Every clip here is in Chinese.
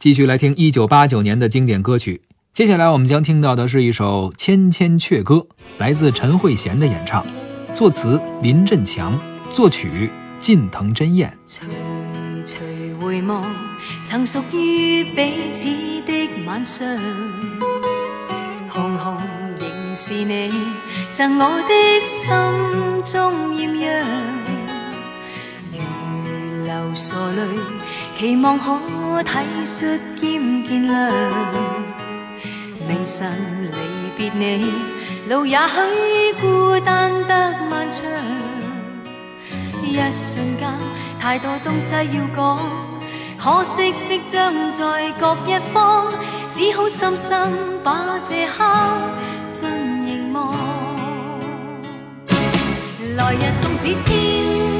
继续来听一九八九年的经典歌曲。接下来我们将听到的是一首《千千阙歌》，来自陈慧娴的演唱，作词林振强，作曲近藤真彦。徐徐回望，曾属于彼此的晚上，红红仍是你赠我的心中艳阳，如流傻泪，期望可体恤兼见谅。明晨离别你，路也许孤单得漫长。一瞬间，太多东西要讲，可惜即将在各一方，只好深深把这刻尽凝望。来日纵使千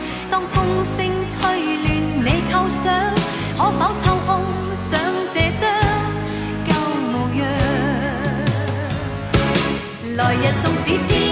当风声吹乱你构想，可否抽空想这张旧模样？来日纵使知。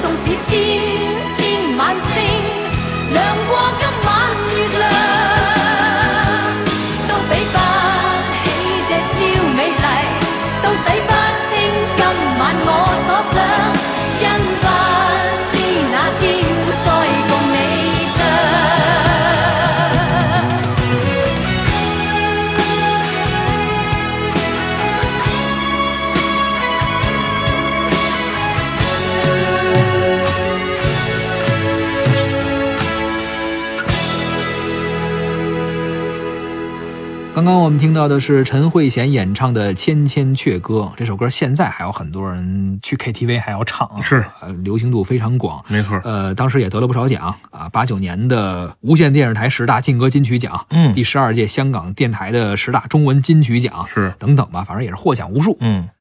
纵使。刚刚我们听到的是陈慧娴演唱的《千千阙歌》，这首歌现在还有很多人去 KTV 还要唱啊，是呃，流行度非常广。没错。呃，当时也得了不少奖啊，八九年的无线电视台十大劲歌金曲奖，嗯第十二届香港电台的十大中文金曲奖，是等等吧，反正也是获奖无数。嗯。